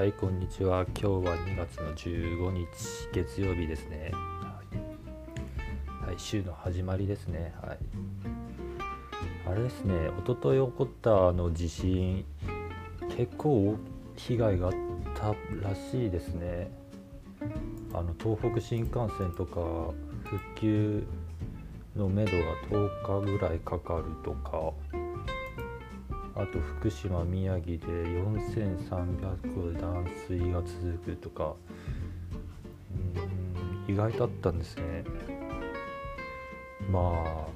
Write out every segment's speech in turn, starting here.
はいこんにちは。今日は2月の15日月曜日ですね。はい、週の始まりですね。はい。あれですね一昨日起こったあの地震結構被害があったらしいですね。あの東北新幹線とか復旧のめどが10日ぐらいかかるとか。あと福島宮城で4300断水が続くとか。うん意外とあったんですね。まあ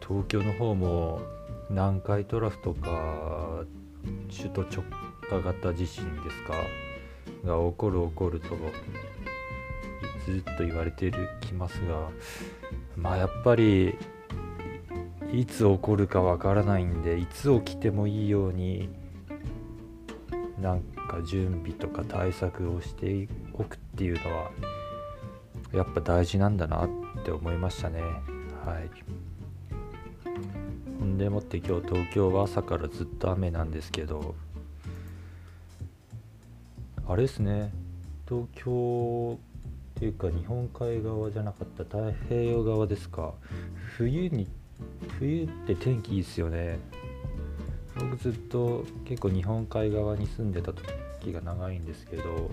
東京の方も南海トラフとか首都直下型地震ですかが起こる起こるとずっと言われてきますが。まあやっぱりいつ起こるかわからないんでいつ起きてもいいようになんか準備とか対策をしておくっていうのはやっぱ大事なんだなって思いましたね。はい。ほんでもって今日東京は朝からずっと雨なんですけどあれですね。東京っていうか日本海側じゃなかった太平洋側ですか。冬に冬って天気いいっすよね。僕ずっと結構日本海側に住んでた時が長いんですけど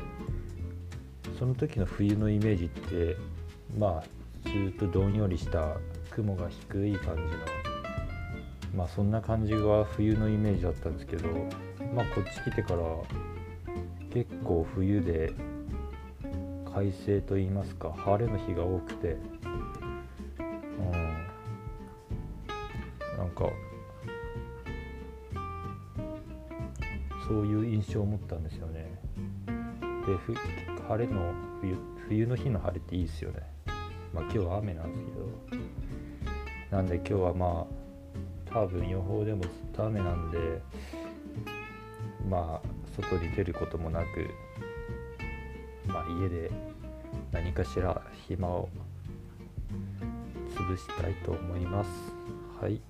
その時の冬のイメージってまあずっとどんよりした雲が低い感じのまあそんな感じが冬のイメージだったんですけどまあこっち来てから結構冬で快晴と言いますか晴れの日が多くてうん。なんかそういう印象を持ったんですよね。で晴れの冬冬の日の晴れっていいですよね。まあ今日は雨なんですけど。なんで今日はまあ多分予報でもずっと雨なんでまあ外に出ることもなくまあ家で何かしら暇を潰したいと思います。はい。